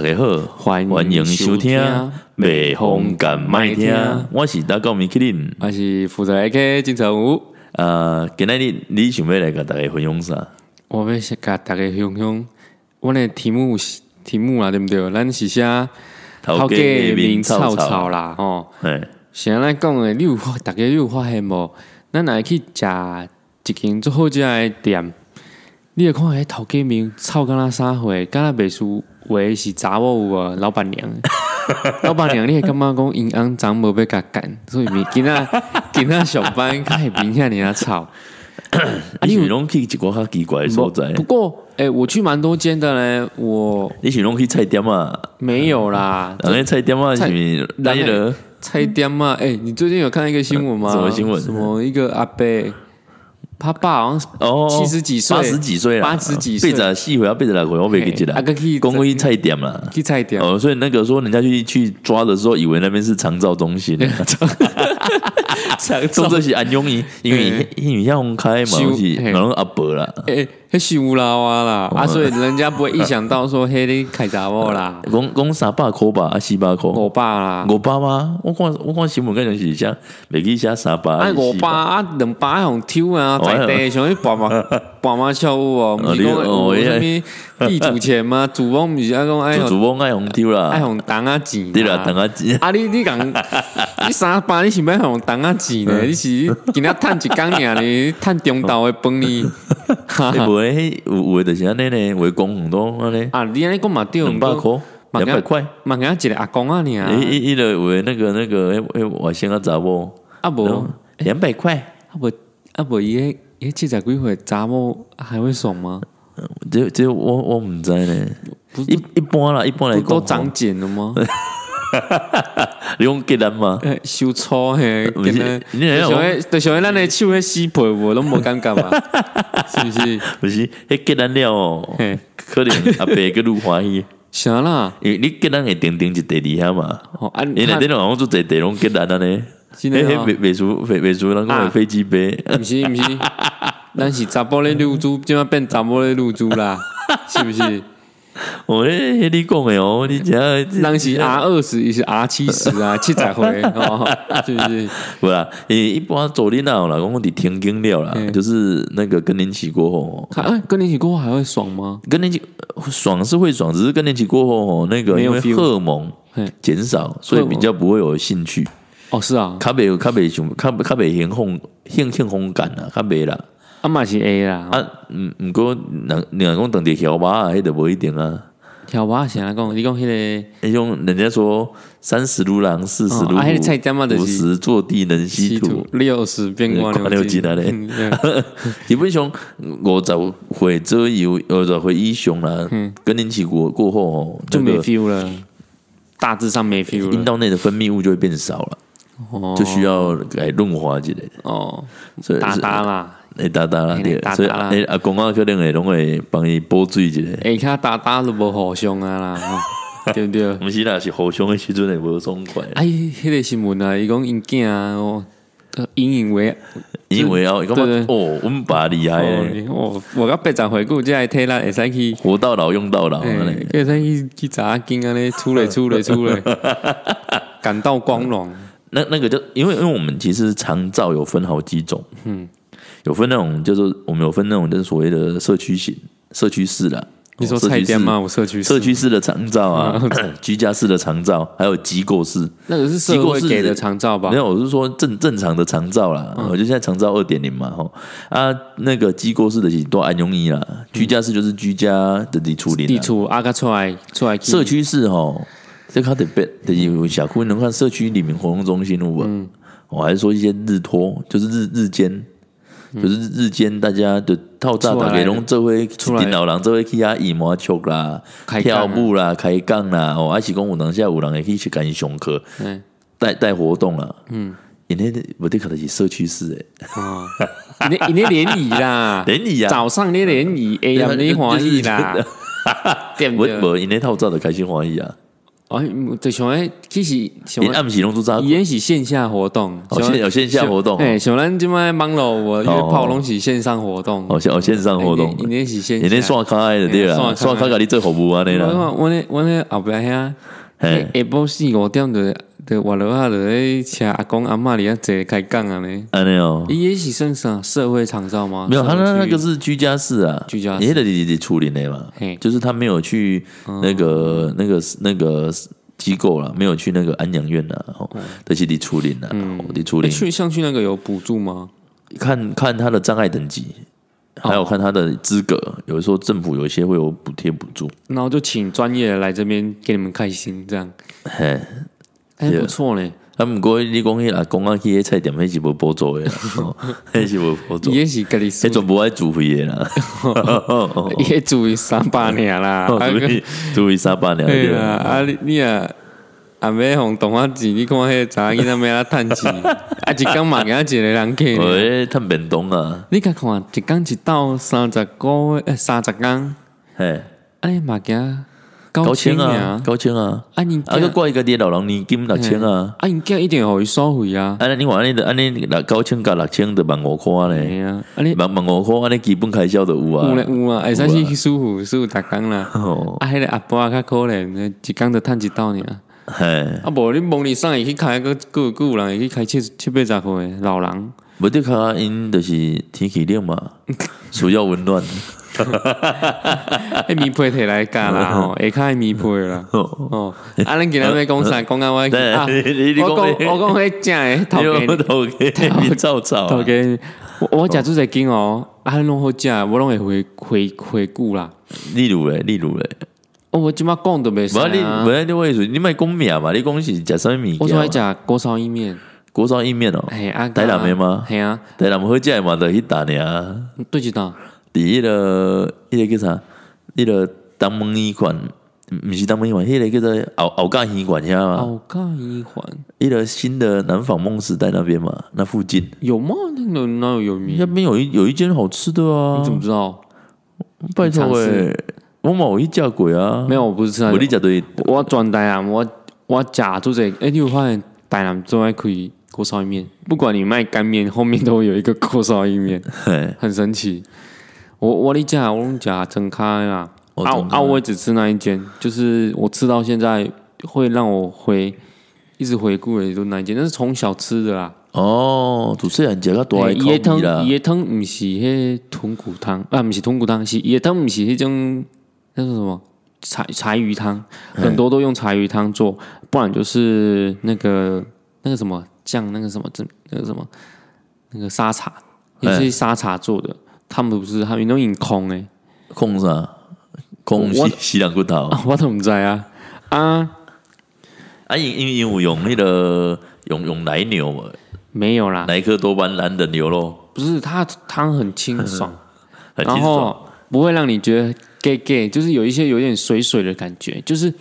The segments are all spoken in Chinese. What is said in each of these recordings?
大家好，欢迎欢迎收听收听《北风敢麦听》，我是大高米克林。我是负责 AK 金城武，呃，今仔日你想要来跟大家分享啥？我要先甲大家分享，我的题目是题目啊，对不对？咱是写头家的名草草，啦，哦。哎，现在讲的，你有发大家你有发现无？咱来去食一间最好食的店，你会看迄头家名草敢若啥货，敢若袂输话是查某有无？老板娘，老板娘，你会感觉讲因翁长无要甲干，所以咪今仔 今仔上班较会明显尔吵。啊，你是拢去一个较奇怪的所在不？过，哎、我去蛮多间的嘞，我你是拢去菜店啊？没有啦。人家菜店啊是菜来了，菜店嘛，哎、你最近有看一个新闻吗？什么新闻什么一个阿伯，他爸好像是哦，七十几岁。八十几岁了，八十几岁。八十四岁啊，八十六岁，我没记起来嘿啊个去。公去菜店啦。去菜点，哦，所以那个说人家去去抓的时候，以为那边是长照中心，长说这是安永医，因为嘿。因为像开嘛，收是嘿。然后阿伯啦，哎，迄是乌拉哇啦，啊，所以人家不会意想到说，嘿，你开查某啦，讲讲三百块吧，啊四百块，我爸啦，五百吗？我看我看新闻，跟人是写袂记写三百，啊，五百啊，两百红抽啊，在地像去拔马拔马跳舞哦，不是讲有什么地主钱吗？主翁不是爱讲爱主主用播爱红丢啦，爱红当啊钱，对啦，等下钱，啊，你你讲你三百，你是要红当啊钱呢？你是今仔趁一工尔呢，趁中昼的饭呢？哈会哈不会有有的就是安尼呢？为公很多安尼，啊，你安尼讲嘛对，两百块，嘛两百块，嘛给他一个阿公啊你啊，一一一的为那个那个诶诶，我先要查某，啊无两百块，啊无啊无伊迄伊七十几岁查某还会爽吗？这这我我唔知呢，不是一一般啦，一般来讲不都长茧了吗？你用给咱吗？哎收粗嘿，不是跟他你那就像迄就像迄咱的手迄死皮，我拢无感觉嘛，是不是？不是，迄给咱了哦，嘿，可能阿伯个愈欢喜，啥啦？因为你给咱会定定一第二下嘛，哦啊，因为那好像做第第拢给咱安尼，真的哦迄迄美美术美美术人讲的飞机杯，毋是毋是，咱是查甫咧入猪，即马变查某咧入猪啦，是不是？哦，迄迄你讲的哦，你只人是 R 二十，伊是 R 七十啊，七十岁哦，是不是？不啦，你，一般做恁那啦，讲伫天经了啦，嗯就是那个更年期过后哎，跟你一起过后还会爽吗？更年期呃爽是会爽，只是更年期过后哦，那个因为荷尔蒙嘿。减少，所以比较不会有兴趣。哦，是啊，较袂较袂想较较袂兴风兴兴风感啦，较袂啦。啊嘛是 A 啦，啊，毋毋过人人讲当地条码啊，迄著无一定啊。跳蛙是安讲，你讲迄个迄种人家说三十如狼，四十如虎，是五十坐地能吸土。六十变光看六斤啊嘞嗯对。基本上五十岁左右，五十岁以上啦，更年期过过后哦，就没那个 feel 了，大致上没 feel 了，阴道内的分泌物就会变少了，哦就需要来润滑之类的。哦所以打打啦，诶，打打啦，所以阿公啊可能会拢会帮伊补水一下。下骹打打都无互相啊啦，哦 对不对？毋是啦，是互相的时阵会无爽快，哎，迄个新闻啊，伊讲因囝啊，哦，呃引以为因为啊，感觉对哦，阮爸厉害哦诶，，我我到八十回顾，这体力会使去，活到老用到老。会使去去查经安尼出来出来出来，感到光荣。那那个就因为因为我们其实长照有分好几种，嗯，有分那种就是我们有分那种就是所谓的社区型、社区式啦。你说菜店吗？？我社区社区式的长照啊，居家式的长照，还有机构式。那个是社会给的长照吧没？有，我是说正正常的长照啦。我就现在长照二点零嘛，吼啊，那个机构式的是都安容易啦，居家式就是居家的地处理啦。地处阿嘎出来出来社区式吼，这较特别，就是有小区能看社区里面活动中心有无？嗯。我还是说一些日托，就是日日间，就是日日间大家的套炸出来大家拢做伙出来电脑人做回去遐羽毛球啦、啊。跳舞啦、开杠啦，哦，还是讲有当下有人会去去跟伊上课，嗯带带活动啦，嗯。因为我得可能是社区式诶，啊，你你那联谊啦，联谊啊。早上你联谊，哎呀，你欢喜啦，我 对？我因为套照的开心欢喜啊，哦，就想诶，其实想你暗时拢做早？伊是线下活动，哦，线有线下活动，哎，像咱即摆网络我约炮拢是线上活动，哦，线哦线上活动，伊那是线，伊那刷卡的对啦，刷卡甲你做服务安尼啦。我我那我那后壁遐，下晡四五点就就活落下就咧请阿公阿妈里啊坐开讲啊呢，安尼哦，伊也是算啥社会长照吗？没有，他那那个是居家式啊，居家，你的你你处理的嘛，就是他没有去那个那个那个。机构了，没有去那个安养院呐，哦，都是你处理的，你处理。去上去那个有补助吗？看看他的障碍等级，还有看他的资格，有的时候政府有一些会有补贴补助。然后就请专业的来这边给你们开心，这样，嘿，还不错嘞。啊，毋过你讲迄啊，公安去迄菜店，迄是无补助诶，迄是无补助。也是家己，迄全部爱自费诶啦。也自费三百年啦，自费三百年。对啊，啊你你啊，啊要互动画钱，你看迄查囡仔要啊趁钱，啊一工嘛，给一个人客。诶，趁便当啊！你甲看一工一到三十个月，三十工，嘿，啊你嘛惊。高千啊，高千啊！啊，你啊个挂一个啲老人年金六千啊！啊，你今一定互伊收费啊！啊，你话你安尼六高千加六千就万五块咧！啊，你万万五块，安尼基本开销都有啊！有咧有啊，会使去舒服舒服逐工啦！啊，迄个阿伯较可怜，一工就趁一道尔。嘿，啊，无你梦里上会去开个个个人会去开七七八十岁老人，无得卡因就是天气冷嘛，需要温暖。哈哈哈哈哈！米配摕来干啦 吼，下卡米配啦。哦，啊，恁今日要讲啥？讲 啊，我啊，我讲我讲迄正诶，头家头家面臭臭。头家，我我食做一斤哦，啊，拢好食，我拢会回回回顾啦。例如诶，例如诶，哦，我即马讲都袂使啊。你无你我意思？你卖讲面嘛？你讲是食啥物物？我说爱食锅烧意面，锅烧意面哦。系啊，台南的吗？系啊，台南好食嘛，就迄搭尔。对一搭？第迄个迄个叫啥？迄个东门医馆，毋是东门医馆，迄个叫做敖敖家医馆，晓得吗？敖家医馆，迄个新的南纺梦时代那边嘛，那附近有吗？那哪有有名？那边有一有一间好吃的啊！你怎么知道？拜托诶，我某一家鬼啊！没有，我不是吃。我你家对，我转台啊，我我假做这，哎，你有发现台南最爱可以锅烧意面？不管你卖干面，后面都会有一个锅烧意面，很神奇。我我你讲，我讲整开啦，啊啊！我只吃那一间，就是我吃到现在会让我回一直回顾的都那一间，那是从小吃的啦。哦，主持人讲个多爱伊的汤，伊的汤不是迄豚骨汤啊，不是豚骨汤，是伊的汤不是迄种那是什么柴柴鱼汤，很多都用柴鱼汤做，不然就是那个那个什么酱，那个什么这那个什么那个沙茶，也是沙茶做的。他们不是，他们拢用空诶，空啥？空西西凉骨头，我都唔知啊。啊啊！因因因为用那个用用奶牛嘛，没有啦，奶克多巴胺的牛肉，不是它汤 很清爽，然后不会让你觉得 gay gay，就是有一些有点水水的感觉，就是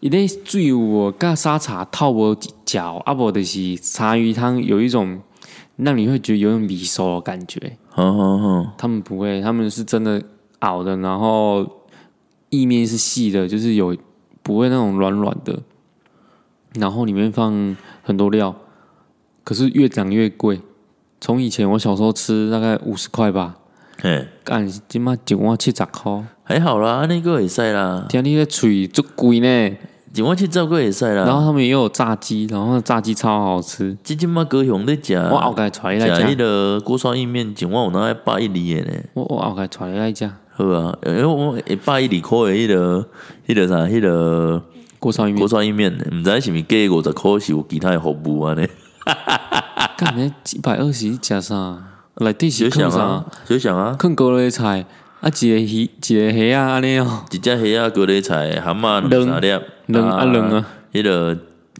一类最我加沙茶套我脚，阿伯的是茶鱼汤，有一种让你会觉得有点米熟的感觉。他们不会，他们是真的熬的，然后意面是细的，就是有不会那种软软的，然后里面放很多料，可是越涨越贵。从以前我小时候吃大概五十块吧，嘿，干今嘛一碗七十块，还好啦，那个也塞啦。听你的嘴足贵呢。几万去照顾也晒啦，然后他们也有炸鸡，然后炸鸡超好吃。最近嘛高雄在食，我后盖出来食迄个锅烧意面，几万有那百一里的呢。我我后盖出来来食。好啊，因为我一百一里块的迄个迄个啥，迄个锅烧意面，锅烧意面，唔知是咪加五十块是有其他的服务啊呢？干咩？一百二十食啥？来底是想啊，就想啊，看高丽菜。啊，一个鱼，一个虾啊，安尼哦，一只虾啊，高丽菜，蛤蟆两三粒，两啊两啊，迄个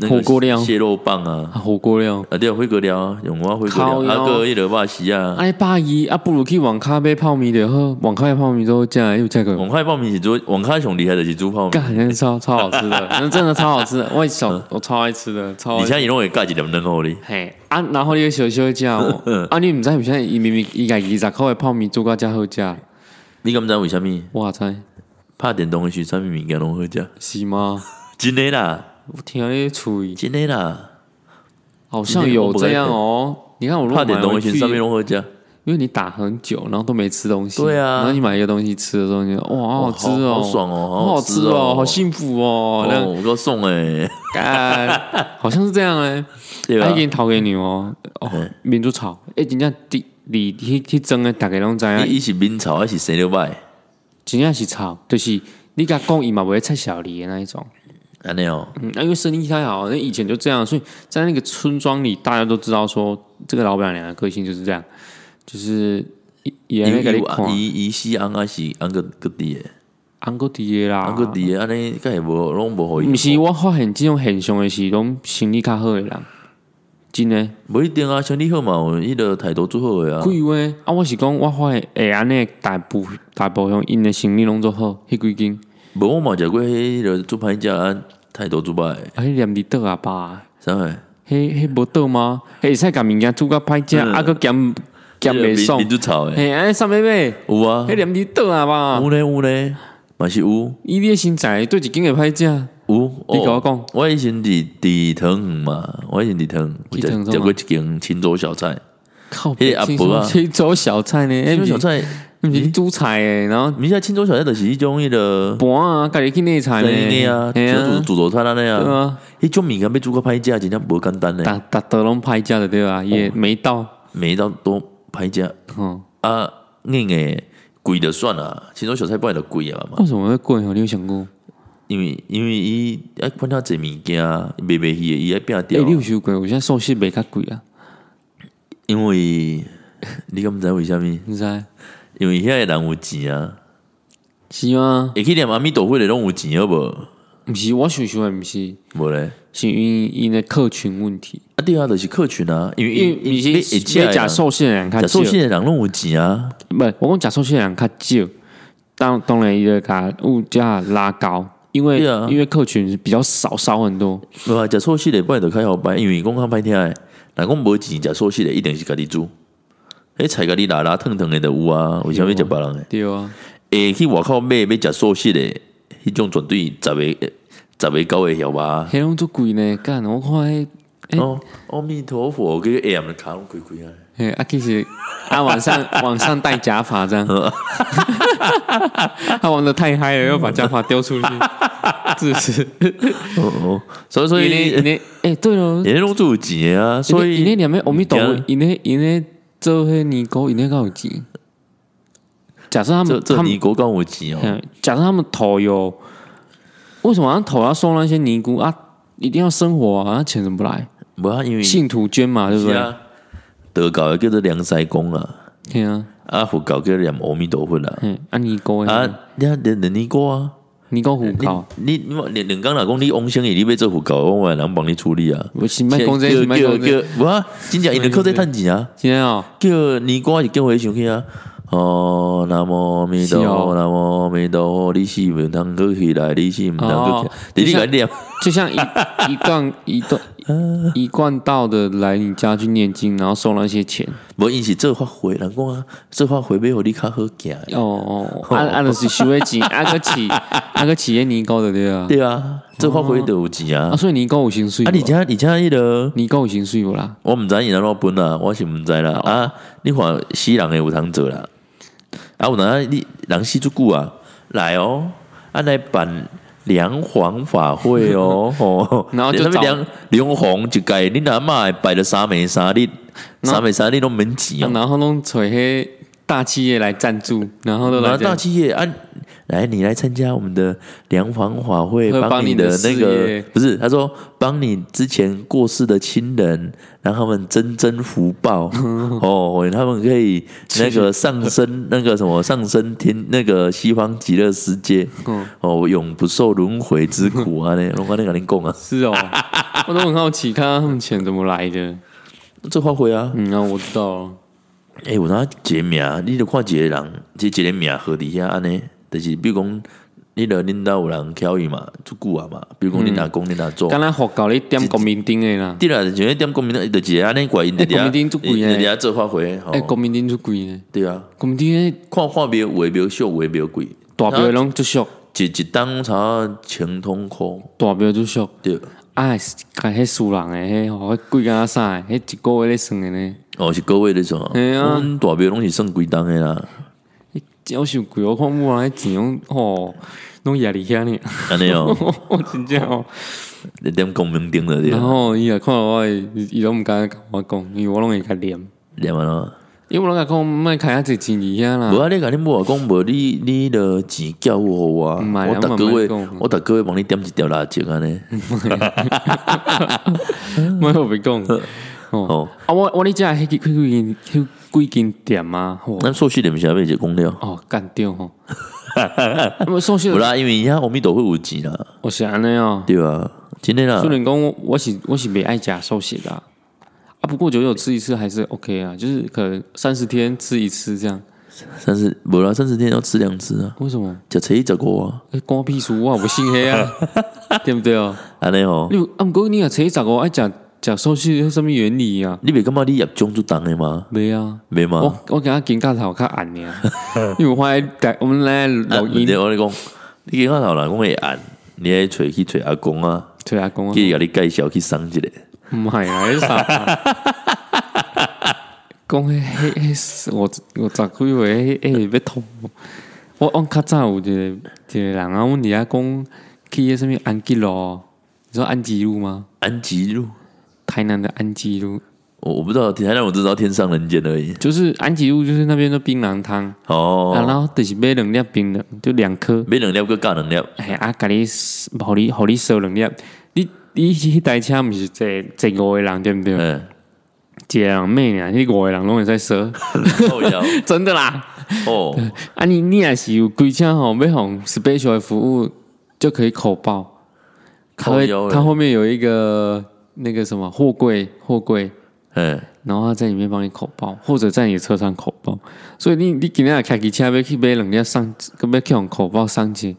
火锅料，蟹肉棒啊，火锅料，啊对，火锅料，用我火锅料，啊个迄个巴西啊，哎，巴伊啊，不如去网咖买泡面的喝，网咖的泡面都这样又价格，网咖泡面是做网咖上厉害的是煮泡米？干，超超好吃的，那真的超好吃的，我小我超爱吃的，超。你现在伊拢会加几点嫩厚哩？嘿，啊，然后你个小小食哦，啊，你毋知毋知伊明明伊家己十块的泡面做甲遮好价。你敢知为虾米？我猜。拍电动的时，啥物物件拢好食？是吗？真的啦，我听你吹，真的啦，好像有这样哦。你看我怕点东西上面融合家，因为你打很久，然后都没吃东西，对啊。然后你买一个东西吃的时候，你就哇，好好吃哦，好爽哦，好好吃哦，好幸福哦，那哦，我给我送哎，干，好像是这样哎，对吧？还？给你讨给你哦，哦嗯，民主炒，哎，真正你你去去蒸的，大家拢知影，伊是明朝还是生六拜？真正是炒，就是你甲讲伊嘛不会菜小梨的那一种，安尼哦，嗯，那因为生意太好，那以前就这样，所以在那个村庄里，大家都知道说这个老板娘的个性就是这样，就是也因为那个你看，伊伊西安还是安个个地的，安哥弟的啦，安哥弟的，安尼个也无拢无互伊。毋是我发现这种现象的是拢心理较好的人，真的。无一定啊，像你好嘛，有迄个态度最好诶啊。贵话啊，我是讲我发现会安尼大部大部分因的生理拢做好，迄几间无我嘛食过迄个做歹食啊，态度做歹的，啊，迄念伫倒啊吧，啥货？迄迄无倒吗？迄会使甲物件煮甲歹食，嗯啊，佮咸咸袂爽嘿，安尼啥物买？有啊迄，念伫倒啊吧，有咧有咧，嘛是有伊你的身材对一间会歹食，有。你甲我哦讲，我以前伫伫汤圆嘛，我以前伫汤圆有伫汤圆食食过一间青州小菜，靠，迄个阿伯啊青州小菜呢，青州小菜，毋是煮菜诶，然后你知青州小菜就是迄种迄个。盘啊，家己去内菜呢，对啊，煮煮早餐安尼对啊，啊。迄种物件要煮个歹食，真正无简单嘞，逐逐都拢歹食的对啊，也没到，每一道都歹食吼，啊，硬诶贵就算啊，青州小菜本来就贵啊嘛，为什么会贵啊？你有想过？因为因为伊爱看他济物件，卖卖去的伊爱变哎、掉。你，有想过？我现在寿司卖较贵啊，因为 你敢毋知为虾米？你知。道？因为遐个人有钱啊，是吗？会去念阿弥陀佛的拢有钱好无？毋是，我想想的毋是，无咧，是因为因的客群问题，啊对啊，就是客群啊，因为因为伊你是要假寿司的人较少假寿，司的人拢有钱啊，不，我讲假寿司的人较少，当当然伊就把物价拉高，因为、啊因为客群比较少，少很多。无啊，食寿司的本来就开好摆，因为讲较歹听诶，若讲无钱食寿司的一定是家己煮。迄菜家己拉拉烫烫的都有啊，为啥物食别人诶？对啊，会去外口买要食寿司的，迄种绝对十个十个九个晓吧？黑龙做贵呢，干我看迄。欸哦，阿弥陀佛，个 AM 的卡拢开开啊！嘿，啊，其实啊，晚上 晚上戴假发这样，他玩的太嗨了，要把假发丢出去，是不是？哦哦，所以所因为因以为哎，对了，人家拢做有钱的啊，所以因为两面阿弥陀佛嗯，因为因为做迄尼姑，因为够有钱。假设他这们这尼国刚有钱哦，嗯假设他们头有，为什么他头要送那些尼姑啊？一定要生活啊，那钱怎么来？不啊，因为信徒捐嘛，对不对？德教的叫做梁塞公啊，对啊，啊佛搞叫念阿弥陀佛啦，嗯，啊尼姑的啊，你看连连尼姑啊。尼姑胡搞，你你你两两老公你翁生伊，你要做佛教，我人帮你处理啊。我是卖公这，叫是卖叫叫，无啊，真正因为靠这趁钱啊。今天哦，叫尼姑是叫回想去啊。哦，南无阿弥陀佛，南无阿弥陀佛，你是毋通过起来，你是毋通过起哦来，你你来念，就像一 一段一段一贯道的来你家去念经，然后收那些钱。无因是这发回，人讲啊，这发回要互你较好行。哦哦，按按的是收的钱，啊个起啊个企业尼高的对啊。对啊，这发挥就有钱啊，啊。所以你高有薪水啊，无，而且而且迄个。尼高有薪水无啦？我毋知伊安怎分啦，我是毋知啦。啊，你看死人诶有通做啦，啊有哪你人死足久啊，来哦，啊来办梁皇法会哦，吼，然后就找什么梁梁皇就改，你阿嬷摆了三美三日，三美三日拢免钱。然后弄找些大企业来赞助，然后都来大企业啊，来你来参加我们的梁皇法会，帮你的那个业不是他说帮你之前过世的亲人，让他们增增福报 哦，他们可以那个上升那个什么上升天那个西方极乐世界嗯哦，永不受轮回之苦啊！那 龙哥那个你讲啊，是哦，我都很好奇，看看他们钱怎么来的。这发挥啊！嗯，啊，我知道了。诶、有哪一个名，你就看一个人，这一个名号伫遐安尼，就是比如讲，你著恁兜有人巧伊嘛，足久啊嘛，比如讲恁阿公恁阿祖，刚才佛教你点国民顶的啦，对啦，就迄点国民党，就一个安尼怪因伫欸国民党足贵伫欸遐做发挥，吼。哎，，国民党最贵呢，对啊，国民党的看看庙有的庙俗，有的庙贵，大庙拢足俗，一一当差千通箍，大表就俗，对，啊，甲迄输人诶，迄吼，迄贵甲啥诶，迄一个月咧算诶呢，哦是各位那种，嘿啊。阮大表拢是算几档的啦，真伤贵，我看有人迄钱拢吼，拢压力遐呢，安尼哦，真正哦。你点公明顶了对然，后伊也看到我的，伊伊拢毋敢甲我讲，因为我拢会甲念，念完咯。因为我拢甲讲，莫开遐济钱伫遐啦。无啊，你甲恁母讲无，你你的钱交互我啊，我逐个月我逐个月帮你点一条蜡烛安尼。莫我别讲。哦。哦，啊，我我你遮迄几几间迄几间店啊，吼，咱寿喜店是要一个讲了，哦，干掉吼。我寿司不，啦，因为遐阿弥陀佛有钱啦，我是安尼哦。对啊，真的啦。虽，然讲我我是我是袂爱食寿司的啊，啊，不过久久吃一次还是 OK 啊，就是可能三十天吃一次这样。三十无啦，三十天要吃两次啊，为什么？食初一十五啊，欸关我屁事，我也不信黑啊，对不对哦？安尼哦，你有啊，毋过你若吃一十五爱食食寿司，有什么原理啊？你袂感觉你业种就重的吗？没啊，没吗？我我给他紧甲头较暗呢，因为我来带我们来录音，我咧讲，你今下头人讲会按，你爱找去找阿公啊，对阿公啊，去甲你介绍去送一个，毋系啊，啥？讲迄迄迄，我我十几岁，迄迄要痛。我我较早有一个一个人啊，阮伫遐讲去迄什物安吉路，你说安吉路吗？安吉路，台南的安吉路，我我不知道，台南我只知道天上人间而已。就是安吉路，就是那边的槟榔汤，啊，哦，然后就是买两粒槟榔，就两颗，买两粒个加两粒，哎啊，甲你，互你互你烧两粒。你你迄台车毋是坐坐五个人对毋对？嗯，一个人妹呢，迄五个人拢会使烧，靠腰 真的啦。哦，啊你，你也是有规车吼，要红 special 的服务，就可以口爆。它会靠腰，嘞它后面有一个那个什么货柜，货柜，嗯，然后他在里面帮你口爆，或者在你的车上口爆。所以你你今天开机车要去买两粒上，要要去用口爆上去。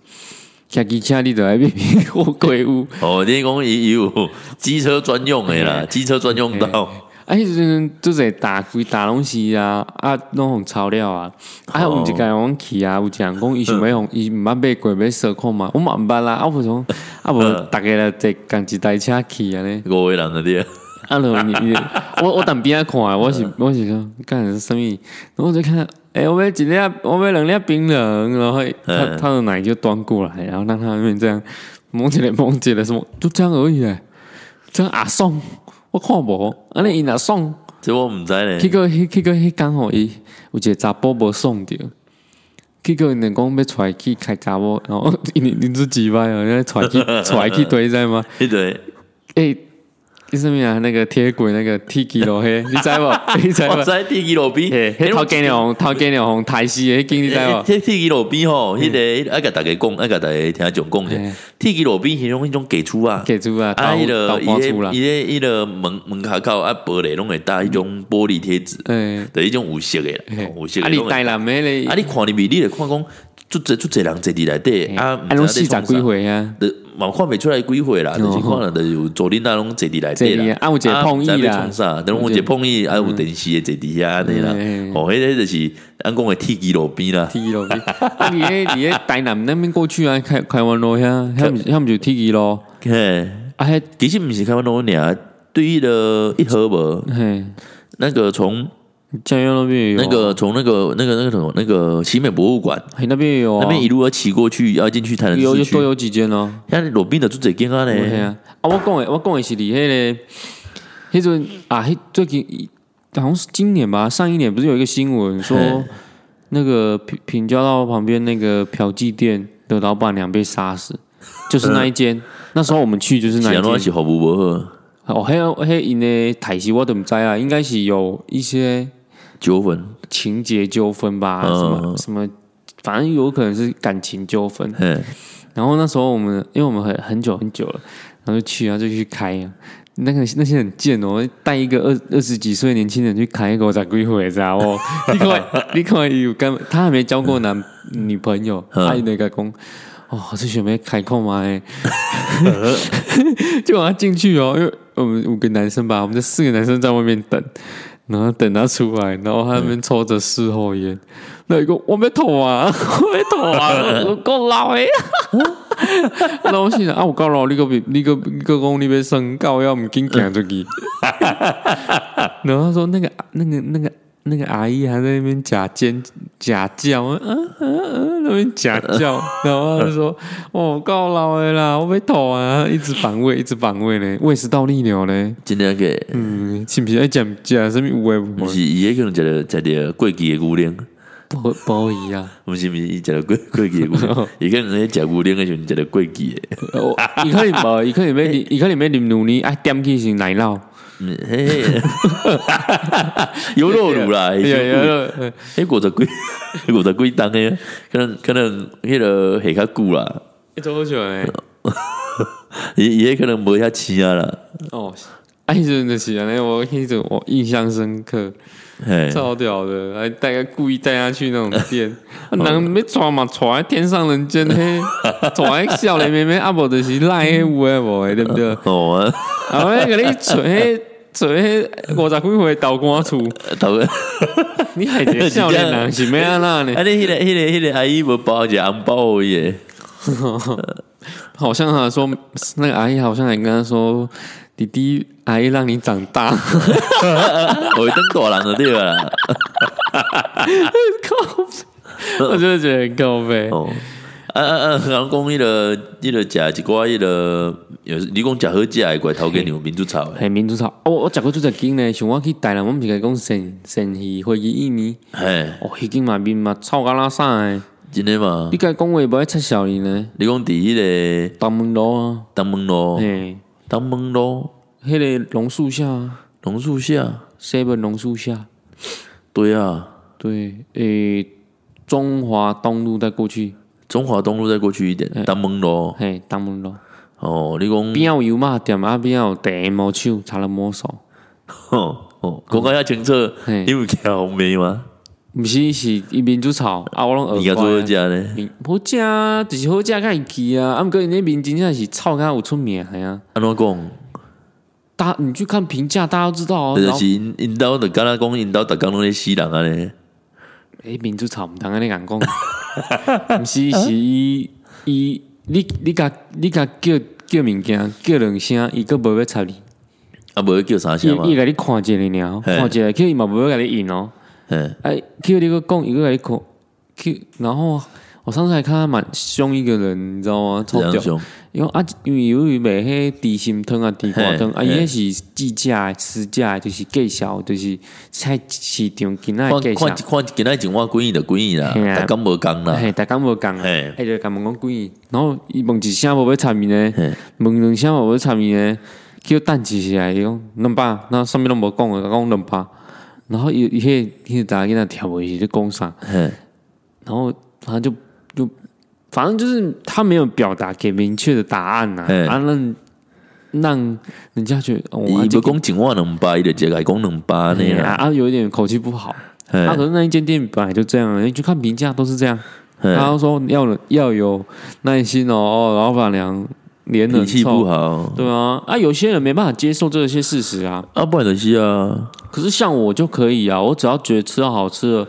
开机车你就要买货柜屋，哦，你讲伊有机车专用的啦，机车专用道，啊，迄阵做者打规打拢是啊，啊，拢用炒料啊，啊，有一个人去啊，有一人讲伊想要用，伊毋捌买过买烧看嘛，我嘛毋捌啦，啊，无从，啊无，逐个来坐共一台车去安尼，五个人的对，啊，就你你，我我当边仔看的，我是我是说，干是什么？然后我就看，诶、我要一粒，我要两粒冰冷，然后他嗯。他的奶就端过来，然后让他那边这样蒙起来蒙起来，什么就这样而已诶，这样阿送，我看无，安尼因阿送。这我毋知咧去过去去过迄工吼伊有一个查甫无送着，去过因讲要出来去开查某，然后因因是几摆哦，要出来去出来去对在吗？迄堆诶、迄什么啊？那个铁轨那个 T 基罗黑，你知无？你知无？我知 T 基路边，嘿，迄头家娘头家娘红台西的，迄间你知无？迄 T 基路边吼，迄个爱甲大家讲，爱甲大家听众讲者嘿，T 基路边迄种迄种给出啊。给出啊，啊，迄个伊包出啦迄，伊迄个门门卡口啊，玻璃拢会搭迄种玻璃贴纸，诶，的迄种有色的啦，有色啊，的拢会你台南的咧啊，，你看入面，你来看讲，足侪足侪人坐伫内底，啊，啊，拢四十几岁，啊，的嘛看袂出来几岁啦，就是可能就是有左邻那拢坐伫内底啦，啊有一个碰椅啦。等有一个碰椅，啊有电视的坐伫遐安尼啦。嗯，哦，迄个就是咱讲的 T 基路边啦，T 基路边，啊，你迄你迄台南那边过去啊，开开湾路遐，遐毋遐毋就 T 基路，嘿，啊，迄其实毋是开湾路尔，对迄个一河无，嘿，那个从酱油那边也有，那个从那个那个那个什么那个奇美博物馆嘿那边也有，那边一路要骑过去，要进去台南市区有有都，有几间哦。像路边的做这间啊嘿呢，啊，我讲的我讲的是伫迄个，迄阵啊，迄最近好像是今年吧，上一年不是有一个新闻说，那个平平交道旁边那个嫖妓店的老板娘被杀死，就是那一间。那时候我们去就是那一间。是安怎是服务无好，哦，还有还因的台戏我都不知啊，应该是有一些纠纷，情节纠纷吧，嗯什么什么，反正有可能是感情纠纷。嗯，然后那时候我们，因为我们很很久很久了，然后就去然后，就去开啊。那个那些很贱哦，带一个二二十几岁年轻人去开一个才几回，知道不？你看，你看有干，他还没交过男女朋友，嗯他那个讲，哦，这准备开空吗？哎，就让他进去哦，因为我们五个男生吧，我们这四个男生在外面等，然后等他出来，然后他那边抽着事后烟，那一个我没吐啊，我没吐啊，我够老诶。然后我心想啊，我够老，你个比你个你个讲你要升高要唔紧行出去。然后他说那个那个那个那个阿姨还在那边假尖假叫，嗯嗯嗯，那边假叫，然后他就说哦够老的啦，我没吐啊，一直反胃，一直反胃呢，胃食道逆流呢。真正个，嗯，是不是爱讲讲什么有诶毋是伊迄可能食着食着过期的牛奶，不不一样？毋是毋是伊食着过过期的牛奶，伊可能咧食牛奶的时阵食着过期的，哦，伊可能无，伊可能要，伊可能要啉牛奶，啊点起是奶酪，嗯嘿嘿，油肉卤啦，有有有，迄五十几五十几档诶，可能可能迄个下较久啦，一周久诶，伊伊迄可能无遐青啊啦，哦，哎，真的是安尼，我迄阵我印象深刻，嘿，超屌的，还带个故意带他去那种店，人要抓嘛，抓天上人间嘿，抓少年妹妹啊，无就是赖迄有诶无诶，对不对？哦，啊，我给你揣迄揣迄五十几岁豆干厝，头个，你还一个少年人是咩啊那呢？啊，你迄个迄个迄个阿姨无包一红包伊诶，好像他说那个阿姨好像还跟他说：“弟弟，阿姨让你长大。我会当大人就对了啦，”靠背，我真的觉得很靠背。哦。啊啊啊！人讲迄个迄个食一寡迄个，有你讲食好食诶怪头家牛民族炒的，嘿，民族草，哦，我食过最只间呢，像我去台南，我们是讲神神鱼回去印尼，嘿，哦，迄间嘛面嘛臭甲拉啥的，真的嘛你？该讲话无爱插笑你呢？你讲伫迄个东门路啊，东门路，嘿，东门路迄个榕树下啊榕树下，，seven 榕树下，对啊，对，诶，中华东路再过去，中华东路再过去一点，东门路。嘿，东门路。哦，你讲边有油嘛店啊，边有茶毛手，查了魔手，哦哦，讲较清楚，嘿。你有听红梅吗？毋是是伊民主草啊，我拢你家做好食呢？面好食啊，就是好食较会记啊，啊，毋过因那面真正是臭甲有出名系啊。安怎讲？大你去看评价，大家都知道啊。然后就是因因兜就敢若讲因兜逐工拢咧死人安尼，诶，民主草毋通安尼讲讲，毋是是伊伊你你甲你甲叫叫物件叫两声，伊个无要插你，啊无要叫啥声嘛伊？甲你看一下尔，嘿看一下，叫伊嘛无要甲你应哦。嘿，哎，叫你个讲，一个来讲，去，然后我上次还看他蛮凶一个人，你知道吗？超凶，因为啊，因为由于卖迄地心汤啊、地瓜汤啊，伊迄是计价的、私价的，就是计销，就是菜市场今仔看计销看，看今仔情况几亿就几亿啦，嘿啊。逐工无共啦，嘿，大家无共，嘿。哎，就甲问讲几，然后伊问一声无要参面呢嘿，问两声无要参面呢，叫等一下，伊讲两百，那上面拢无讲的，讲两百，然后伊伊迄迄大家囡仔跳回去就攻上？然后他就就反正就是他没有表达给明确的答案呐、嘿啊，让让人家觉得哦，啊伊这个要讲情话两百，伊就直接讲两百安尼啦，嘿啊啊，有一点口气不好。他啊，可是那一间店本来就这样，你去看评价都是这样。嘿他说要要有耐心哦，哦，老板娘脸很脾气不臭，好，对啊，啊，有些人没办法接受这些事实啊。啊，不然的是啊，可是像我就可以啊，我只要觉得吃到好吃的，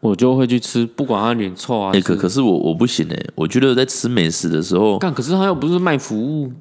我就会去吃，不管他脸臭啊。哎，可可是我我不行哎，我觉得在吃美食的时候，干，可是他又不是卖服务，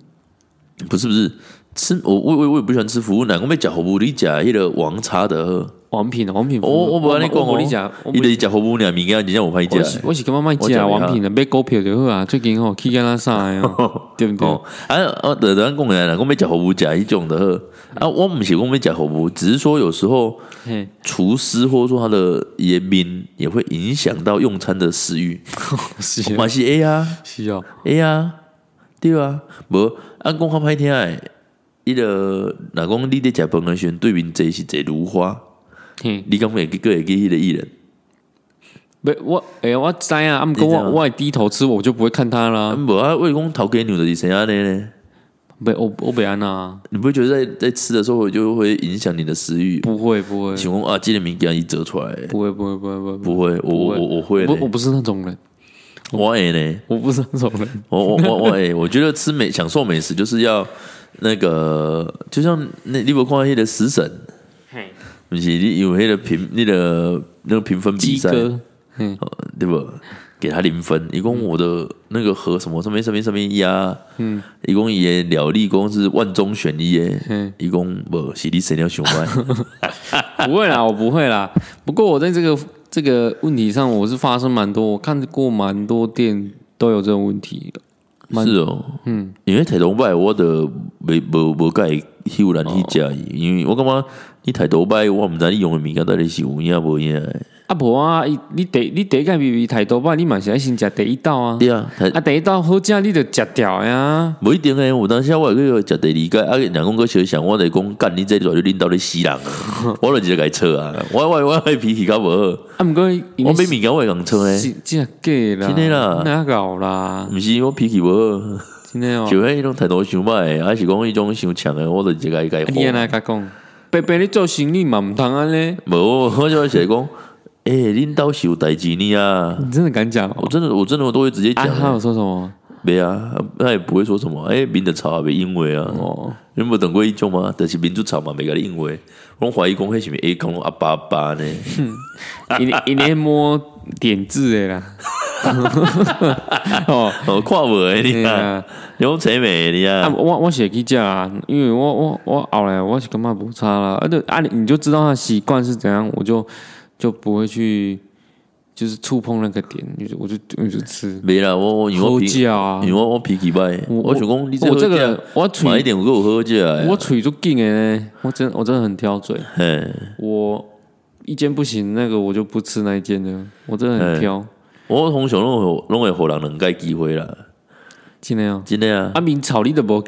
不是不是吃我我我我也不喜欢吃服务奶，我要食服务，你食迄个王茶的，王品王品我我无安尼讲哦。我你讲，我伊就是食服务尔物件，真正有歹我是食。我是感觉卖我讲食王品的，买股票就好啊。最近吼去干那啥呀，对不对？哦，啊啊，对咱讲来啦，我要食服务食迄种的好。啊，我毋是讲要食服务，只是说有时候嘿，厨师或者说他的颜面也会影响到用餐的食欲，是嘛是 A 啊。是哦，A 啊，对啊，无按讲较歹听诶，伊个若讲你伫食饭诶时阵，对面坐是坐如花，嘿，你敢会记个会记迄个艺人？不，我哎，我知啊，啊，毋过你知道？我我会低头吃，我就不会看他啊，啦。无啊，为讲头家牛就是怎样的呢？不，我我不安啊，你不会觉得在在吃的时候就会影响你的食欲？不会不会。请问啊，这个物件伊折出来的，不会不会不会不会。不会，我我我我会呢。我我不是那种人，我会呢，我不是那种人。我我我我哎，我觉得吃美享受美食就是要那个，就像那你有看那个食神，嘿，不是你有迄个评那个那个评分比赛，嗯，对不？给他零分，一共我的那个和什么上面上面上面呀，嗯，一共也了立功是万中选一耶，嗯，一共不是你谁要选歪，不会啦，我不会啦。不过我在这个这个问题上，我是发生蛮多，我看过蛮多店都有这种问题的。蛮是哦，嗯，因为台东摆我的没无无介有人去食伊，因为我感觉你台东摆我毋知你用的物件到底是有影无影的，啊无啊，伊你第你第一间秘密太多吧，你嘛是爱先食第一道啊。对啊，台啊，第一道好食，你就食掉呀。无一定诶，有当时我会去食第二届，啊，人讲个小想，我就讲干你这就领导你死人啊，我就直接甲伊错啊，我我我脾气较无。好，啊，毋过我买物件我会讲错诶，是真假啦，真诶啦。哪搞啦，毋是我脾气无。好，真诶哦。就迄种态度想歹，还是讲迄种想强诶，我就直接甲伊甲伊啊你安。尼甲讲，白白你做生意嘛毋通安尼，无，我就写讲，诶，领导是有代志呢啊，你真的敢讲哦？我真的我真的我都会直接啊，讲他有说什么？没啊，他也不会说什么，哎、民的吵也没因为啊，哦，你有没有等过一种吗？但是民主吵嘛，没甲你因为，我怀疑讲迄是咪 A 讲阿爸阿爸呢？一一年摸点字的啦。哦，哦，看无诶，你啊，对啊，你讲陈美你啊，啊，我我写去食啊，因为我我我后来我是感觉无差啦，而且啊，你你就知道他习惯是怎样，我就就不会去就是触碰那个点，就我就我就吃没啦，我我因为我喝脾，啊因为。我我脾气歹，我我想讲你我这个个我慢嘴一点，我给我喝价诶，我嘴就硬的呢，我真我真的很挑嘴，嘿，我一间不行，那个我就不吃那一间的，我真的很挑，我通常拢会拢会互人两届机会啦，真的啊。真的啊。啊，明炒你都无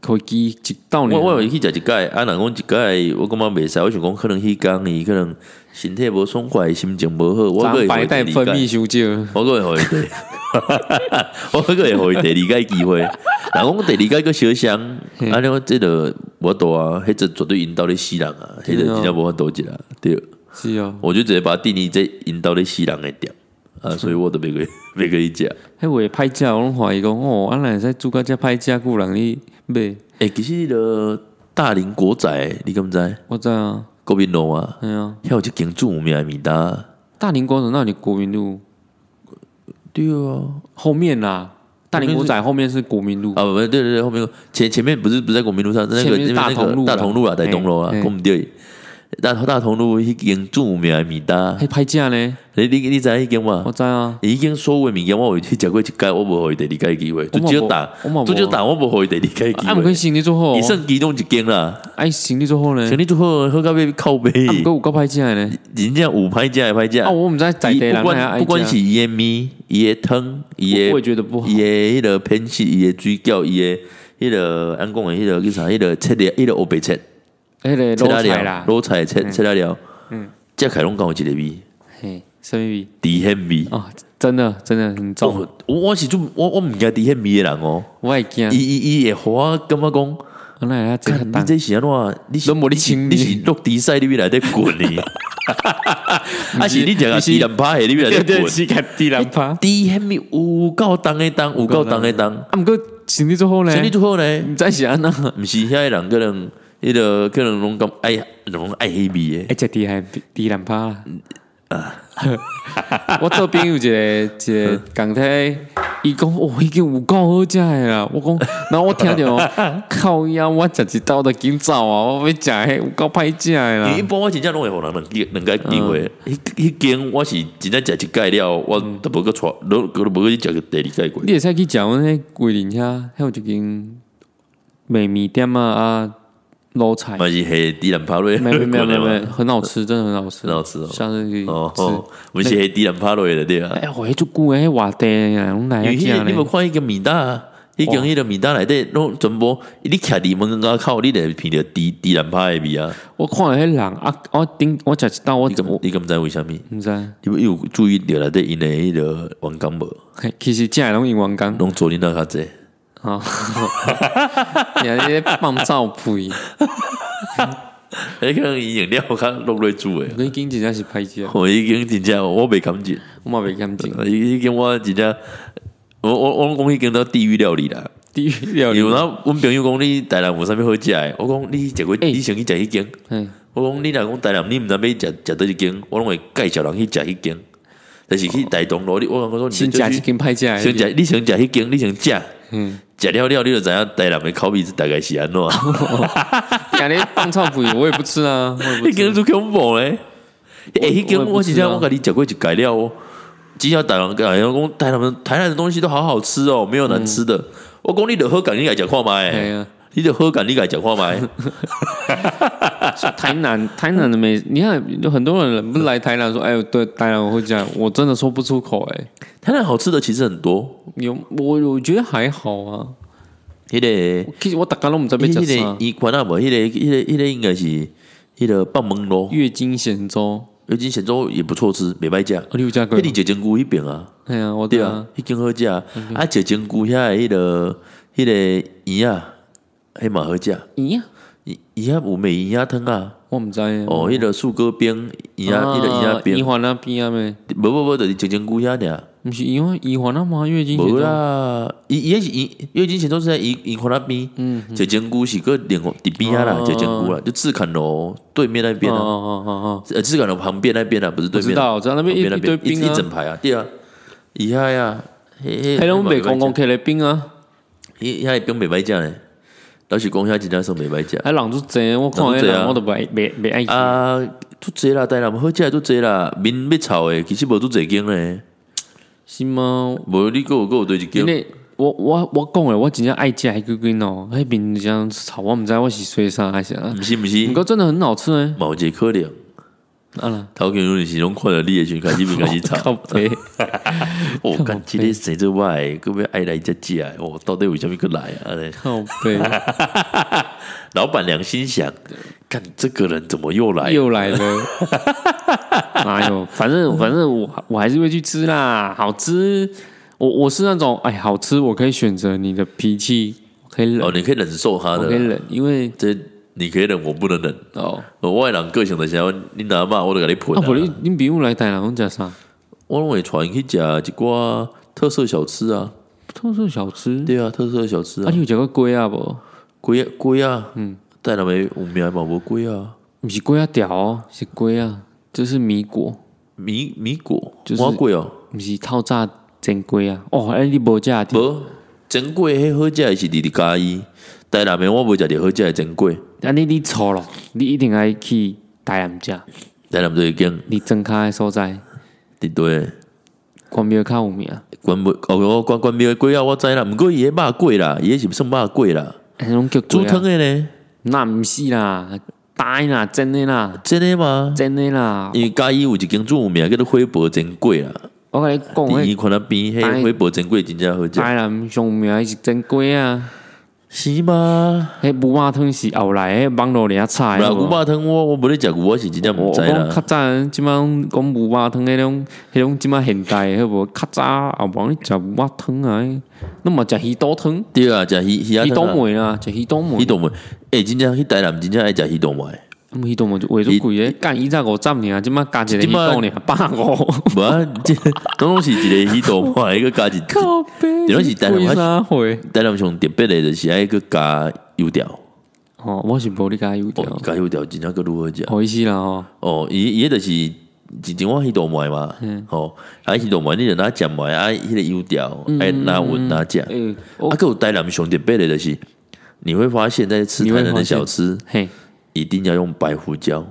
可以记一道呢我。我有去食一届，啊，人讲一届，我感觉袂使，我想讲可能迄工伊可能身体无爽快，心情无好，我长个白带分泌伤少，我个会互伊第，我个会互伊第二届机会。人讲第二届个小香，啊，你讲这个无多啊，迄只绝对引导你死人啊，迄个真正无法度一啦，对，是啊。我就直接把它定义在引导你死人的点啊，所以我都袂个袂个伊食。迄位歹食，我拢怀疑讲，哦，啊，咱会使煮到遮歹食，故人咧买。诶，其实迄个大林国仔，你敢知？我知啊，国民路啊，哎呀，还有一间著名的面搭。大宁广场那里国民路？对啊，后面啦，大宁古仔后面是国民路，啊不不，对对对，后面前前面不是不是在国民路上，那个前面是那边那个大同路啦大同路啊，大东路啊，讲唔对，大大同路迄间著名的面搭，迄歹食呢，你你你知迄间嘛我？知啊。已经所有的物件我有去食过一届，我无互伊第二届机会，就少打我嘛，无就少打，我无互伊第二届机啊，毋过会。生理做好伊，算其中一间啦，哎，生理做好呢，像你做好好到要靠背，啊，毋过有够歹食的呢。人家有歹食的歹食啊，，我毋知在地伊不管不管食是伊的面、伊的汤、伊的我我也觉得不好伊。的迄个偏食、伊的水饺、伊的迄个安讲的迄个叫啥？迄个切料、迄个乌白切、迄个切料、卤菜啦，卤菜切切料，嗯，这凯拢讲有一个味，嘿，什么味？低咸味。哦，真的真的很重，哦我我是做我我毋惊低咸味的人哦，我会惊伊。伊伊会互我感觉讲，你这是安怎？你是都无你清你是落地赛，你边来在滚呢？啊是你食个低人趴下，你边来在 滚？是个地人趴。啊，低咸味有够重的重，有够重的重。毋过生理做好呢，身体最好呢，毋知是安那，毋是遐个人可能迄个可能拢讲爱拢爱迄味的。会食地人地人趴啦。我做朋友一个一个 港台，伊讲哦，已经有够好食诶啦。我讲，然后我听着 靠呀，我食一道就紧走啊！我要食迄有够歹食的啦一。般我真正拢会互人两记两届机会，迄迄间我是真正食一届了，我都无个带，都都无去食个第二届过。你会使去食阮迄桂林遐，遐有一间美米店啊啊卤菜，嘛是黑低人趴落，没有没有没有没有，很好吃，真的很好吃，很好吃哦下次可以哦，吃。哦我是黑低人趴落的对啊。哎，我迄足久诶，迄外地啊，拢来遐食因为迄个你无咧。看迄个米搭，迄间迄个米搭内底拢全部，你徛伫门口口，你就闻着低低人趴的味啊。我看了迄人啊，我顶我食一道，我你敢我你敢知为虾米？毋知。你有注意到内底因的迄个员工无？嘿其实食拢用员工，拢做恁那较济。啊，人家咧放照片，迄可能伊用料较落落煮诶。我已经真正是歹食，我已经真正我袂感觉，我嘛袂干净。已经我真正，我我我讲迄间到地狱料理啦。地狱料理。有，然后阮朋友讲你台南有啥物好食诶，我讲你食过，欸你想去食迄间，嘿，我讲你若讲台南，你毋知要食食倒一间，我拢会介绍人去食迄间。但是去大东路，你我讲说你先食一就去根派价，先食，你先食迄间，你先食，嗯，食了了，你就知影台南的口味是大概是安怎。感觉放臭鬼我也不吃啊，我也不吃迄间就恐怖嘞！哎，迄间我之前我真正吃啊我甲你食过一改料哦。只要台南讲讲台南的台南的东西都好好吃哦，没有难吃的。我讲你著好感，你来讲看哎觅，呀，你著好感，你来讲看觅。台南台南的美，你看有很多人不是来台南说，哎，对，台南我会讲，我真的说不出口，哎，台南好吃的其实很多，有我我觉得还好啊，迄个其实我大家都不知道要迄吃啥个，伊管啊无，迄个迄个迄个应该是迄个棒门咯，月经咸粥，月经咸粥也不错吃，袂歹食。哦，你有加过？迄？里石珍菇迄边啊，哎呀，我对啊迄间好食。啊，石珍菇遐的迄个迄个圆啊，迄嘛好食。咦，伊伊遐有美圆仔汤啊，我毋知影哦，迄个树哥边圆仔，迄个圆仔啊边宜，环那边啊咩？无无无，就是石珍菇遐尔。毋是宜环宜环那吗？月经咸无粥啦，伊伊迄是伊月经前都是在宜宜环那边，嗯石珍菇是个连伫边啊啦，哦石珍菇啦，就赤坎楼对面那边啊，哦哦哦哦，呃，赤坎楼旁边那边啊，不是我对面啊，知道，我知道那边一堆冰一一整，排啊，对啊，伊遐呀，迄黑龙北公公公开的冰啊，伊遐冰袂歹食呢，老实讲遐真正算袂歹食。啊人足济，我看迄人我都不爱不不爱食。啊，足济啦，台南好食的拄济啦，面要臭诶其实无足济间咧，是吗？无你还有还有对一因间，为我我我讲诶，我真正爱食迄个间哦，迄边这样炒，我毋知我是水啥还是啊，毋是毋是毋，过真的很好吃诶。嘛有一个可能，啊啦，头前如是拢看到你的时候开始面开始炒，靠背，哦，干即个生这歹，个要爱来才食的，哦，到底为什么个来啊？靠背，老板娘心想，看这个人怎么又来？又来了。哪有？反正反正我我还是会去吃啦，好吃。我我是那种哎，好吃我可以选择你的脾气，可以忍，哦，你可以忍受他的，我可以忍，因为这你可以忍，我不能忍。哦，哦我的人个性就是讲，你哪骂我都给你喷啊，不你啊！你比如来台南，侬食啥？我拢会传去食一寡特色小吃啊，特色小吃。对啊，特色小吃啊，啊你，有食过龟啊无？龟啊龟啊，嗯，台南的有名嘛无龟啊，不是龟啊条哦，是龟啊，就是米果，米米果，就是蛙粿哦，不是透炸煎龟啊。哦，哎，你无食的？无珍粿迄好食的是伫伫嘉义，台南面我无食着好食的珍粿，啊，你你错咯，你一定爱去台南食，台南这一间你真卡的所在，伫对。关庙较有名。关庙哦，关关庙的粿啊，我知啦，毋过伊迄肉粿啦，伊迄是算肉粿啦，迄种叫煮龟啊？汤的呢，那毋是啦，大的啦，真的啦，真的吗？真的啦。因为嘉义有一间最有名叫做辉伯珍粿啦，我跟你讲，第一迄看那边迄辉伯珍粿真正好食，台南上有名的是真龟啊。是吗？迄牛肉汤是后来迄网络里遐炒的。牛肉汤我我无咧食过，我是真正我毋知讲较。早即摆讲牛肉汤迄种迄种即满现代的，迄无较早后无你食牛肉汤啊，那么食鱼肚汤、对啊，食鱼鱼鱼肚糜啊，糜啦，食鱼肚糜鱼，肚糜，诶，真正迄台南真正爱食鱼肚糜，咁鱼肚糜就为咗贵诶，干伊才五十年，即摆加一个鱼即摆肚尔百五，无啊，这拢拢是一个鱼肚糜，一个加一，靠背，对拢是台南贵啥货？台南上特别诶就是爱个加油条，哦，我是无你加油条。哦，，加油条真正个如何食？好意思啦哦，哦，伊伊迄就是之前我鱼肚糜嘛，吼，啊鱼肚糜你就拿食糜啊，迄个油条爱拿稳拿食。诶，啊，我还有台南上特别的就是，你会发现在吃台南的小吃，嘿，一定要用白胡椒、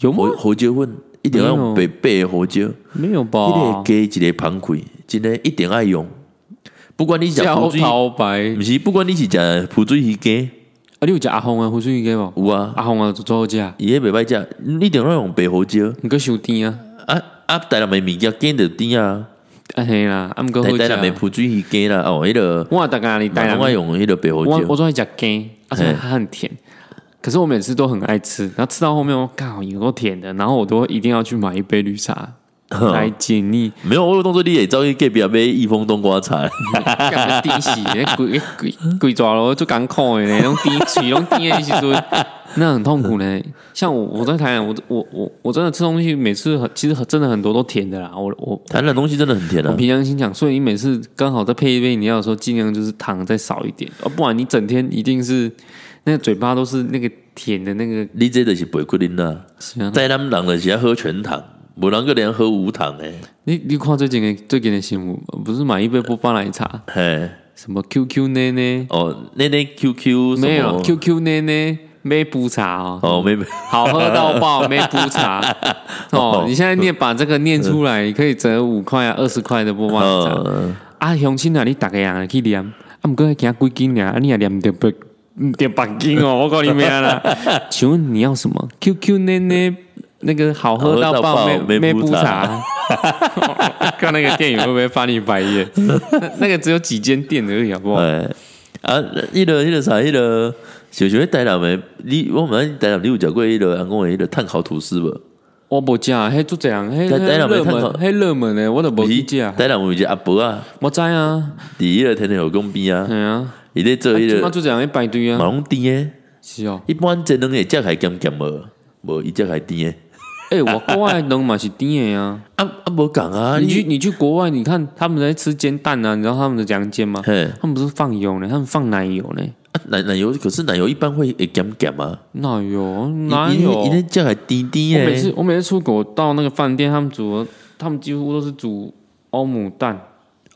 有吗胡？胡椒粉，一定要用白白的胡椒，没有一个吧？加一个芳开，真的一定爱用。不管你是食焦浮水，白，不是不管你是食浮水鱼羹，啊，你有食阿红啊，湖水鱼鸡无？有啊，阿红啊，就最好食，伊迄袂歹食，你一定要用白胡椒。毋过伤甜啊，啊啊，台南的物件见着甜啊，啊嘿啦，啊毋过好台台南的食。浮水鱼羹啦，哦，迄个我大概你台南台南爱用迄个白胡我我椒，都会讲干，而且它很甜。可是我每次都很爱吃，然后吃到后面我靠有够甜的，然后我都一定要去买一杯绿茶来解腻。没有，我有动作你会走去隔壁买益丰冬瓜茶。干嘛低死？那 鬼鬼鬼抓了就赶苦的那种低嘴拢低的时阵，那很痛苦呢。像我我在台南，我我我我真的吃东西，每次很其实很真的很多都甜的啦。我我台南的东西真的很甜啊，我平常心讲，所以你每次刚好再配一杯饮料的时候，尽量就是糖再少一点，哦，不然你整天一定是那个嘴巴都是那个甜的那个，你这就是白骨啉啦。是啊在咱人就是要喝全糖，无人个连喝无糖诶。你你看最近的最近的新闻，不是买一杯波霸奶茶，嘿，什么 QQ 奶奶哦，奶奶 QQ 什没有？QQ 奶奶没补茶哦，哦，没没，好喝到爆，没补茶哦。你现在念把这个念出来，你可以折五块啊、二十块的波霸奶茶。嗯，啊，乡亲啊，你大个人去念，啊，毋过惊几斤俩，啊，你也念唔着白，唔着白斤哦，我告你咩啦？请问你要什么？QQ 奶奶那个好喝到爆，好喝到爆没没补没补茶茶。看那个电影会不会翻你白眼？那那个只有几间店而已，好不好？哎，啊，迄个迄个啥，迄个小学台南的，你我们台南你有食过迄个人讲的迄个碳烤吐司无？我无食，迄做这样，迄热门，迄热门的我都无去食。台南有一个阿伯啊，我知啊，伫迄个天天后宫边啊，系啊，伊咧做迄个即马做这样一排队啊，马龙甜诶。是哦。一般真两个只还咸咸无，无伊只还甜诶。诶，我国外的人嘛是甜的啊。啊啊，无讲啊，你去你去国外，你看他们在吃煎蛋啊，你知道他们的怎样煎吗？他们不是放油呢，他们放奶油呢。啊奶奶油，可是奶油一般会会咸咸啊，奶油哪伊有？伊咧食还甜甜诶我每次。我每次出国到那个饭店，他们煮的，他们几乎都是煮欧姆蛋，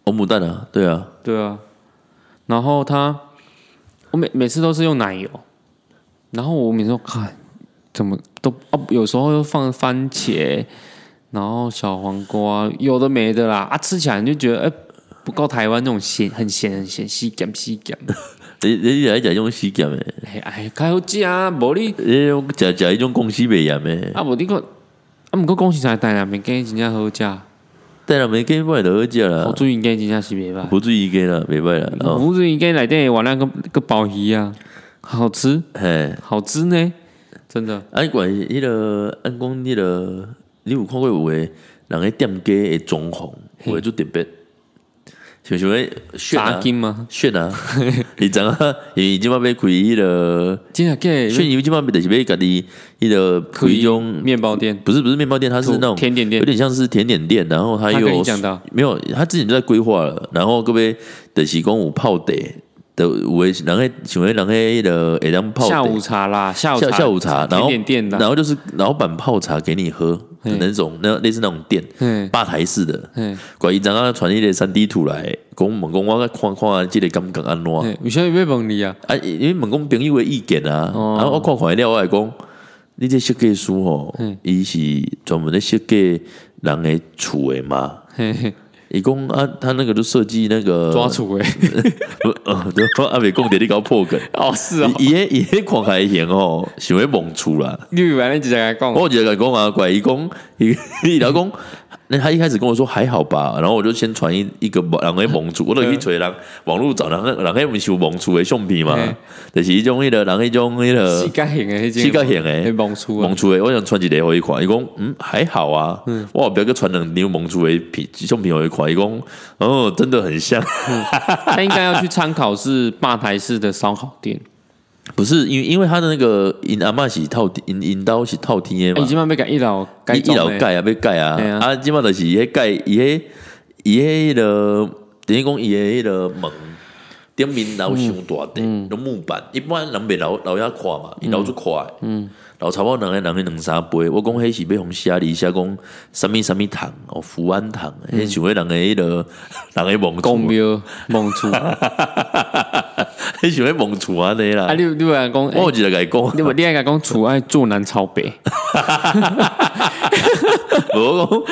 欧姆蛋啊，对啊，对啊。然后他，我每每次都是用奶油，然后我每次都看怎么都啊，有时候又放番茄，然后小黄瓜，有的没的啦。啊，吃起来你就觉得哎、不够台湾那种咸，很咸很咸，细咸细咸。你你来食种死咸诶，哎哎，较好食啊，无你。你食食迄种公司袂盐诶，啊无你个啊，毋过公司在，台南面鸡真正好食，台南没鸡本来就好食啦。我，注意鸡真正是袂歹。不注意鸡啦，袂歹啦，哦，不注意鸡内底玩那个个鲍鱼啊，好吃，嘿，好吃呢，真的。啊，管迄个按讲迄个，你有看过有诶人咧店家诶装潢，有诶做特别，像像迄炫炸啊金吗？炫啊，你知影？伊即摆要开迄个真的假炫，伊即摆就是要家己迄个开一种，面包店，不是不是面包店，它是那种甜点店有点像是甜点店，然后它他有跟你讲到没有？他之前就在规划了，然后各位的是讲有泡茶的，有诶人诶想诶人诶迄个会当泡下午茶啦，下午下茶下午茶，然后甜点店的，然后就是老板泡茶给你喝的那种，那类似那种店，嗯吧台式的。嗯怪伊阵啊传一个三 D 图来，讲问讲我看看即个感觉安怎？嗯，为什么要问你啊？啊，因为问讲朋友的意见啊，哦然后我看看了，我来讲，你这设计师吼嗯，伊是专门咧设计人的厝的嘛。嘿嘿，伊讲啊，他那个就设计那个抓，出 诶，呃，对啊，未讲着你搞破梗。哦是哦，伊伊迄伊迄看起来型吼，想要蒙厝啦。你以为你直接来讲，我直接讲啊，怪伊讲，伊 伊老公，那他一开始跟我说还好吧，然后我就先传一一个人的蒙厝，我就去找人网络找人，人迄毋是有蒙厝的相片嘛嘿，就是迄种迄个人迄种迄膝个盖型的，膝盖型的，蒙厝啊，蒙厝的，我想传一个互伊看，伊讲嗯还好啊，我不要个传两张蒙厝的片相片互伊看，伊讲哦真的很像，他应该要去参考是吧台式的烧烤店，不是因为因为他的那个因阿嬷是套因因刀是套天的嘛。伊即。摆要甲一楼改伊伊老装盖啊，要盖啊。嘿啊，啊，即码就是伊迄盖，伊迄伊迄个，等于讲伊的迄个门顶面留伤大嗯地，用木板，一般人袂留留遐宽嘛，伊留出快，嗯，老差不多人诶人诶两三杯，我讲迄是要互写里写讲什物什物糖哦，福安糖，迄想要人诶迄个 人诶梦厝，公庙蒙厝，迄想要蒙厝安尼啦。啊，，你你话讲，我有一个甲伊讲，你不你爱讲厝爱坐南朝北，我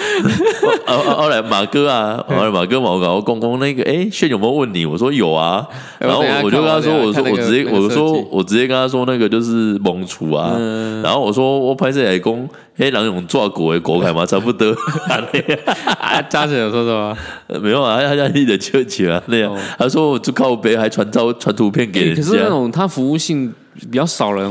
讲，后后后来马哥啊，后来马哥嘛，我讲我公公那个，哎，炫有没有问你？我说有啊，哎然后我就跟他说，我说我直接我说我直接跟他说那个就是蒙厨啊，然后我说我拍摄来讲，黑狼勇抓狗的狗海嘛，差不多，啊，嘉诚有说什么？没有啊，他家立的球球啊那样哦，他说我就靠背还传照传图片给人欸可是那家，种他服务性比较少人的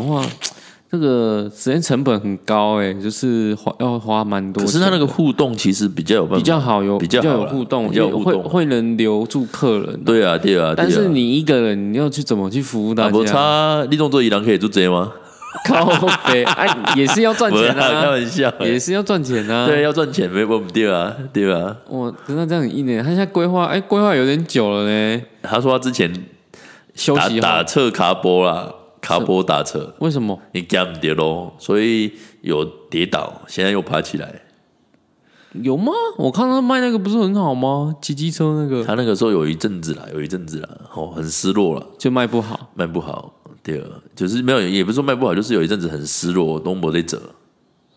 话，这个时间成本很高哎、就是花要花蛮多。可是他那个互动其实比较有办法，比较好有比较有互动，比较有互会动会能留住客人。，对啊对啊，对啊但是你一个人，你要去怎么去服务大啊不家？差，你动作一人可以做这吗？靠背哎，也是要赚钱啊开啊，玩笑，也是要赚钱啊。对，，要赚钱没问题啊，对吧？哇，可是他这样很硬呢，他现在规划哎，规划有点久了呢。他说他之前休息后打打测卡波啦，卡波打车，为什么？你夹不跌咯，所以有跌倒，现在又爬起来。有吗？我看他卖那个不是很好吗？骑机车那个他那个时候有一阵子啦，有一阵子啦，哦，很失落了，就卖不好。卖不好。对，就是没有，也不是说卖不好，就是有一阵子很失落，东博在折。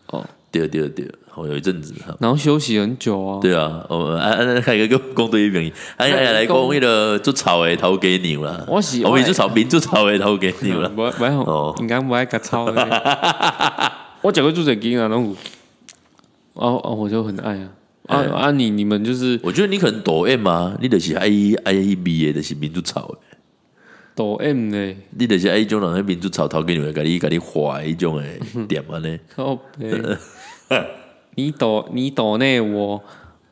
哦，对对对，好，有一阵子，哈然后休息很久啊。对啊，哦，啊啊，还有一个公对原因，哎呀来讲迄个做草诶头给牛啦，我是我们做草民做草诶头给牛啦。不不好哦，应该不爱夹草的。我讲过做这经啊，拢有。哦哦，我就很爱啊。啊哎啊！你你们就是我觉得你可能抖 M 啊，你就是爱爱美的，就是民族草的，抖 M 呢，你就是爱迄种人喺民族草头给你们，给你给你画迄种诶 点啊呢。你抖你抖内我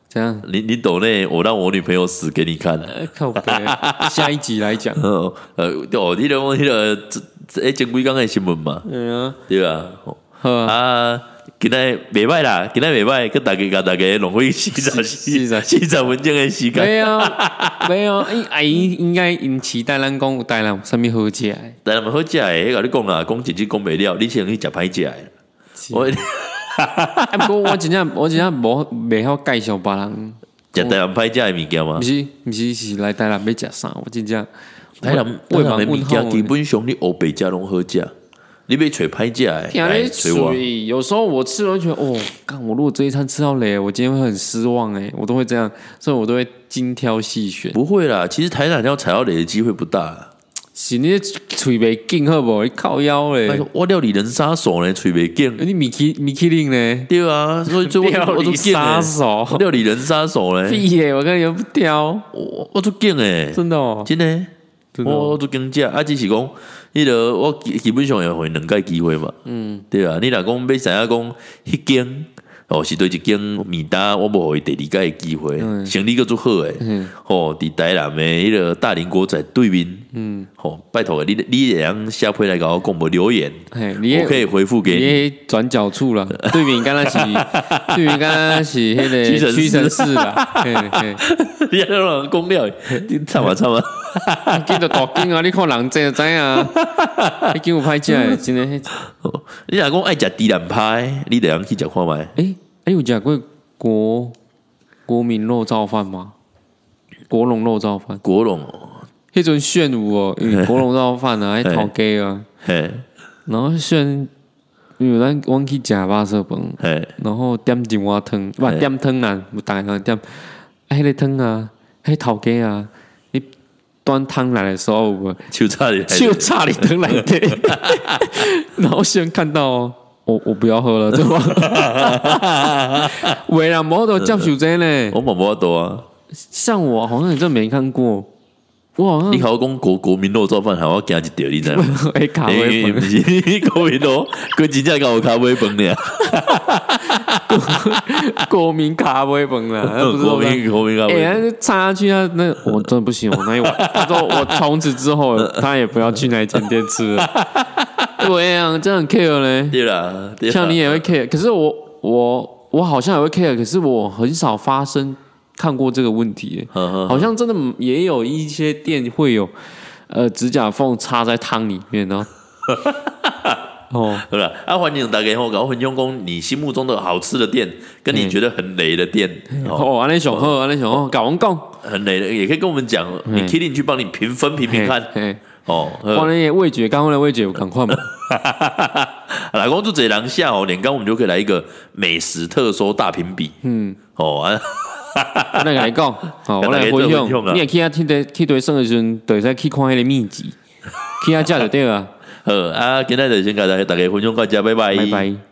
这样，你你抖内，我让我女朋友死给你看。呃靠背。下一集来讲。哦，呃，哦，你个迄个这这诶前几工的新闻嘛，嗯啊，对啊，啊，啊，今日袂歹啦，今日袂歹，跟大家甲大家浪费四十四四十四十分钟的时间。没有没有，因阿姨应该因期待咱讲有带咱有啥物好食的。但系好食诶，甲你讲啦，讲一句讲袂了，你先去食歹食诶。我啊，不过我真正我真正无袂晓介绍别人，食台南歹食诶物件吗毋？是毋是是来台南要食啥，我真正台南台南诶物问号件基本上你欧北食拢好食，你要找歹食诶，听你来找我。有时候我吃了就觉得，哦，干我如果这一餐吃到雷，我今天会很失望哎，我都会这样，所以我都会精挑细选。不会啦，其实台南要踩到雷的机会不大啦。是你嘴袂紧好无？你靠腰嘞，我料理人杀手呢，嘴袂劲。你米其米其林呢？对啊，所以所以我料我都理杀，手，料理人杀手呢，屁耶！我跟你不挑，我我都劲诶，真的哦，真的，我我都劲食，啊，只是讲，迄个我基基本上会回两届机会嘛，嗯，对啊，你若讲要知影讲迄间。哦，是对一间米搭，我无互伊第二届的机会，生理个足好诶。嗯吼，伫台南的迄个大林国仔对面，嗯，好，拜托你你两下回来甲我讲无留言，嘿，你我可以回复给你。转角处了，对面刚刚是，对面刚刚是那个屈臣氏屈臣氏啦，嘿嘿，你让人讲了，你唱嘛唱嘛，见到大金啊！你看人这就知啊，你见有歹食的，真的你若讲爱食猪腩排，你得让去食看觅。诶，哎，有食过国国民肉燥饭吗？国龙肉燥饭，国龙哦，迄阵炫舞哦，因为国龙肉燥饭啊，迄头家啊，嘿，然后炫，因为咱阮去食肉色饭，嘿，然后点一碗汤，不点汤啊，有大个点，啊，迄个汤啊，迄头家啊，你端汤来的时候就差点，就差里汤来的，然后先看到哦，我我不要喝了，对吧？为了摩托叫手这呢，我嘛无法度啊。像我好像也真没看过，我好像你好讲国国民肉做饭，还要加一条，你知道吗？哎咖因啡粉为不是国民肉，佮真正搞咖啡饭呢。国民咖啡粉啦，不是国民国民咖哎、啡，那插下去啊，那我真的不行，我那一碗，他说我从此之后，他也不要去那一间店吃了。对啊，这样很 care 呢，对啦，对啦像你也会 care，可是我我我好像也会 care，可是我很少发生看过这个问题。好像真的也有一些店会有呃指甲缝插在汤里面，然后哦，对 了，啊，欢迎大家我，搞混用工你心目中的好吃的店，跟你觉得很雷的店，哦，哦，安尼上好，安尼上好，搞完讲，很雷的，也可以跟我们讲，你 Kitty 去帮你评分评评看，嘿，哦。嘿我那味觉，刚刚的味觉有赶快嘛，来，公主这两下哦，连刚我们就可以来一个美食特搜大评比，嗯，哦啊，我来甲你讲，吼，我来分享。你也去遐去对去对耍的时阵，就会使去看迄个秘籍，去遐食就对啊，好啊，今天就先甲大家大家分享到遮，拜拜，拜拜。